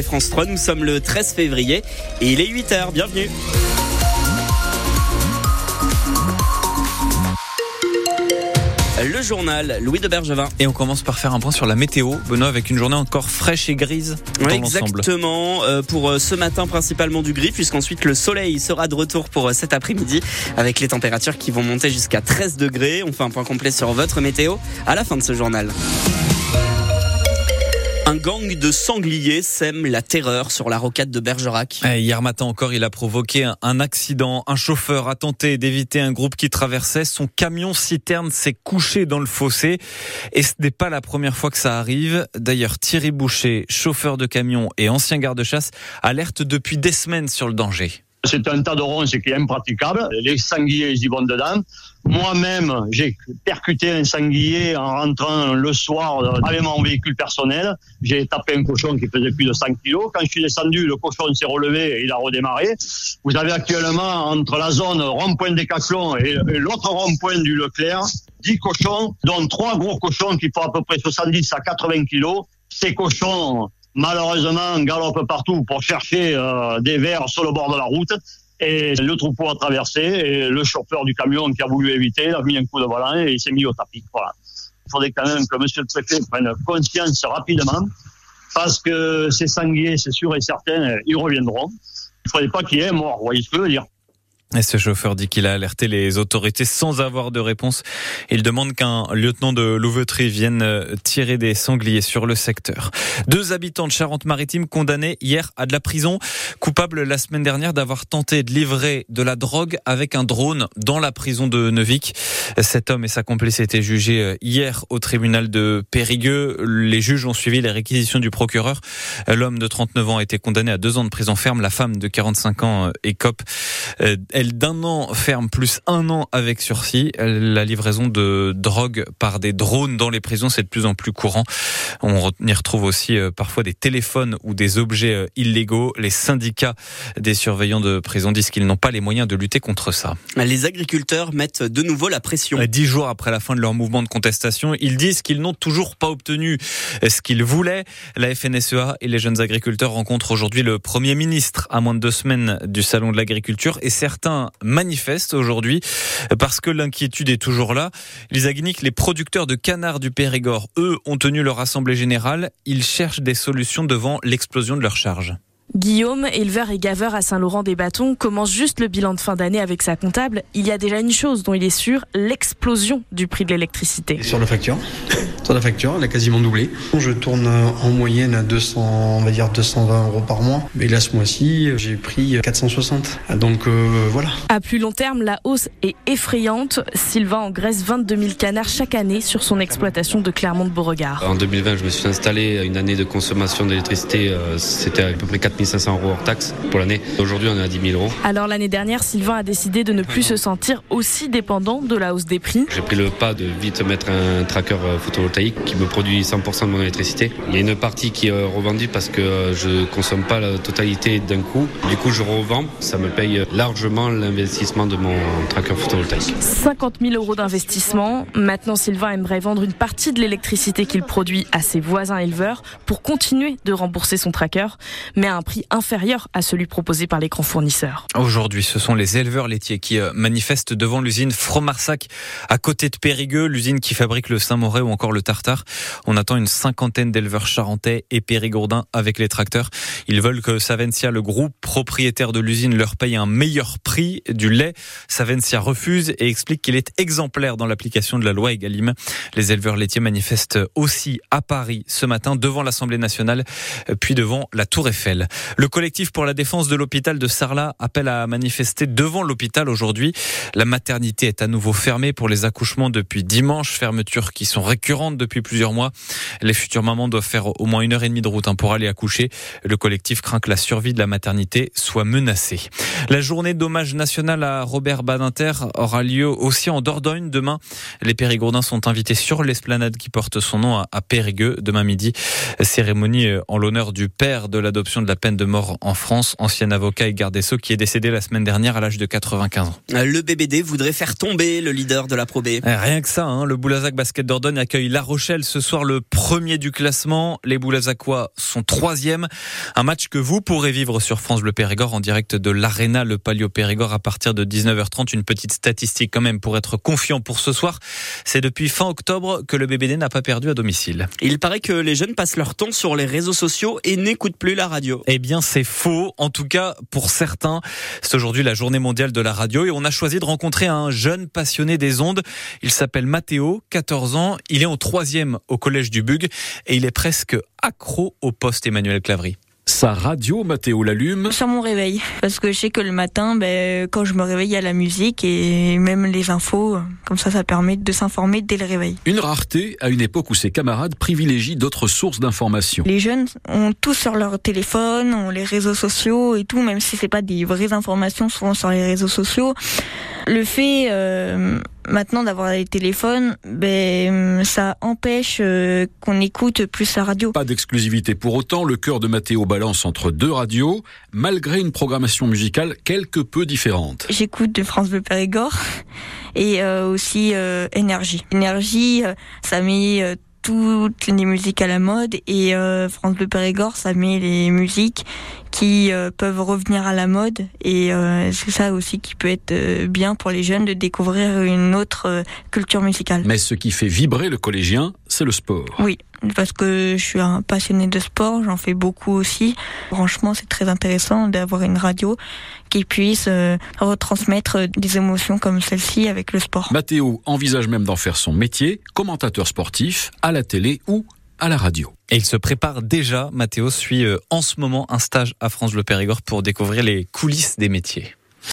et France 3. Nous sommes le 13 février et il est 8h. Bienvenue. Le journal, Louis de Bergevin. Et on commence par faire un point sur la météo, Benoît, avec une journée encore fraîche et grise dans Oui, exactement. Euh, pour euh, ce matin, principalement du gris, puisqu'ensuite le soleil sera de retour pour euh, cet après-midi, avec les températures qui vont monter jusqu'à 13 degrés. On fait un point complet sur votre météo à la fin de ce journal. Un gang de sangliers sème la terreur sur la rocade de Bergerac. Eh, Hier matin encore, il a provoqué un- un accident. Un chauffeur a tenté d'éviter un groupe qui traversait. Son camion citerne s'est couché dans le fossé. Et ce n'est pas la première fois que ça arrive. D'ailleurs, Thierry Boucher, chauffeur de camion et ancien garde-chasse, alerte depuis des semaines sur le danger. C'est un tas de ronces qui est impraticable. Les sangliers, ils y vont dedans. Moi-même, j'ai percuté un sanglier en rentrant le soir avec mon véhicule personnel. J'ai tapé un cochon qui faisait plus de 100 kilos. Quand je suis descendu, le cochon s'est relevé et il a redémarré. Vous avez actuellement entre la zone rond-point des Caclons et, et l'autre rond-point du Leclerc, 10 cochons, dont trois gros cochons qui font à peu près 70 à 80 kilos. Ces cochons, malheureusement, galopent partout pour chercher euh, des vers sur le bord de la route. Et le troupeau a traversé et le chauffeur du camion qui a voulu éviter a mis un coup de volant et il s'est mis au tapis. Voilà. Il faudrait quand même que monsieur le préfet prenne conscience rapidement parce que ces sangliers, c'est sûr et certain, ils reviendront. Il ne faudrait pas qu'il y ait mort, voyez ce que je veux dire. Et ce chauffeur dit qu'il a alerté les autorités sans avoir de réponse. Il demande qu'un lieutenant de louveterie vienne euh, tirer des sangliers sur le secteur. Deux habitants de Charente-Maritime condamnés hier à de la prison, coupables la semaine dernière d'avoir tenté de livrer de la drogue avec un drone dans la prison de Neuvik. Cet homme et sa complice étaient jugés euh, hier au tribunal de Périgueux. Les juges ont suivi les réquisitions du procureur. L'homme de 39 ans a été condamné à deux ans de prison ferme. La femme de 45 ans écope euh, elle d'un an ferme plus un an avec sursis. La livraison de drogue par des drones dans les prisons, c'est de plus en plus courant. On y retrouve aussi euh, parfois des téléphones ou des objets euh, illégaux. Les syndicats des surveillants de prison disent qu'ils n'ont pas les moyens de lutter contre ça. Les agriculteurs mettent de nouveau la pression. Dix jours après la fin de leur mouvement de contestation, ils disent qu'ils n'ont toujours pas obtenu ce qu'ils voulaient. La FNSEA et les jeunes agriculteurs rencontrent aujourd'hui le Premier ministre à moins de deux semaines du Salon de l'agriculture et certains manifestent aujourd'hui parce que l'inquiétude est toujours là. Lisa Guinic, les producteurs de canards du Périgord, eux, ont tenu leur assemblée générale. Ils cherchent des solutions devant l'explosion de leurs charges. Guillaume, éleveur et gaveur à Saint-Laurent-des-Bâtons, commence juste le bilan de fin d'année avec sa comptable. Il y a déjà une chose dont il est sûr, l'explosion du prix de l'électricité. Sur la facture, sur la facture, elle a quasiment doublé. Je tourne en moyenne à 200, on va dire 220 euros par mois. Mais là, ce mois-ci, j'ai pris 460. Donc euh, voilà. À plus long terme, la hausse est effrayante. Sylvain engraisse 22 000 canards chaque année sur son exploitation de Clermont-de-Beauregard. En 2020, je me suis installé à une année de consommation d'électricité, euh, c'était à peu près 4500 euros hors taxe pour l'année. Aujourd'hui, on est à 10 000 euros. Alors l'année dernière, Sylvain a décidé de ne plus se sentir aussi dépendant de la hausse des prix. J'ai pris le pas de vite mettre un tracker euh, photovoltaïque qui me produit 100% de mon électricité. Il y a une partie qui est revendue parce que euh, je consomme pas la totalité d'un coup. Du coup, je revends. Ça me paye largement l'investissement de mon tracker photovoltaïque. 50 000 euros d'investissement. Maintenant, Sylvain aimerait vendre une partie de l'électricité qu'il produit à ses voisins éleveurs pour continuer de rembourser son tracker, mais à un inférieur à celui proposé par les grands fournisseurs. Aujourd'hui, ce sont les éleveurs laitiers qui euh, manifestent devant l'usine Fromarsac à côté de Périgueux, l'usine qui fabrique le Saint-Mauré ou encore le Tartare. On attend une cinquantaine d'éleveurs charentais et périgourdins avec les tracteurs. Ils veulent que Savencia, le groupe propriétaire de l'usine, leur paye un meilleur prix du lait. Savencia refuse et explique qu'il est exemplaire dans l'application de la loi Egalim. Les éleveurs laitiers manifestent aussi à Paris ce matin devant l'Assemblée nationale, puis devant la Tour Eiffel. Le collectif pour la défense de l'hôpital de Sarlat appelle à manifester devant l'hôpital aujourd'hui. La maternité est à nouveau fermée pour les accouchements depuis dimanche, fermetures qui sont récurrentes depuis plusieurs mois. Les futures mamans doivent faire au moins une heure et demie de route hein, pour aller accoucher. Le collectif craint que la survie de la maternité soit menacée. La journée d'hommage national à Robert Badinter aura lieu aussi en Dordogne demain. Les Périgourdins sont invités sur l'esplanade qui porte son nom à Périgueux demain midi. Cérémonie en l'honneur du père de l'adoption de la peine de mort en France, ancien avocat et garde des Sceaux qui est décédé la semaine dernière à l'âge de 95 ans. Le BBD voudrait faire tomber le leader de la Pro B. Eh, rien que ça, hein, le Boulazac Basket Dordogne accueille La Rochelle ce soir, le premier du classement. Les Boulazacois sont troisième. Un match que vous pourrez vivre sur France Bleu Périgord en direct de l'Arena, le Palio Périgord à partir de 19h30. Une petite statistique quand même pour être confiant pour ce soir. C'est depuis fin octobre que le BBD n'a pas perdu à domicile. Il paraît que les jeunes passent leur temps sur les réseaux sociaux et n'écoutent plus la radio. Eh bien, c'est faux. En tout cas, pour certains, c'est aujourd'hui la journée mondiale de la radio et on a choisi de rencontrer un jeune passionné des ondes. Il s'appelle Mathéo, 14 ans. Il est en troisième au collège du Bug et il est presque accro au poste Emmanuel Clavry. Sa radio, Mathéo l'allume. Sur mon réveil. Parce que je sais que le matin, ben, quand je me réveille, il y a la musique et même les infos. Comme ça, ça permet de s'informer dès le réveil. Une rareté à une époque où ses camarades privilégient d'autres sources d'informations. Les jeunes ont tout sur leur téléphone, ont les réseaux sociaux et tout, même si c'est pas des vraies informations, souvent sur les réseaux sociaux. Le fait euh, maintenant d'avoir les téléphones, ben, ça empêche euh, qu'on écoute plus la radio. Pas d'exclusivité pour autant, le cœur de Mathéo balance entre deux radios, malgré une programmation musicale quelque peu différente. J'écoute de France Bleu Périgord et euh, aussi euh, Énergie. Énergie, euh, ça met euh, toutes les musiques à la mode et euh, France Bleu Périgord, ça met les musiques qui euh, peuvent revenir à la mode et euh, c'est ça aussi qui peut être euh, bien pour les jeunes de découvrir une autre culture musicale. Mais ce qui fait vibrer le collégien, c'est le sport. Oui, parce que je suis un passionné de sport, j'en fais beaucoup aussi. Franchement, c'est très intéressant d'avoir une radio qui puisse euh, retransmettre des émotions comme celle-ci avec le sport. Mathéo envisage même d'en faire son métier, commentateur sportif, à la télé ou à la radio. Et il se prépare déjà. Mathéo suit euh, en ce moment un stage à France Bleu Périgord pour découvrir les coulisses des métiers.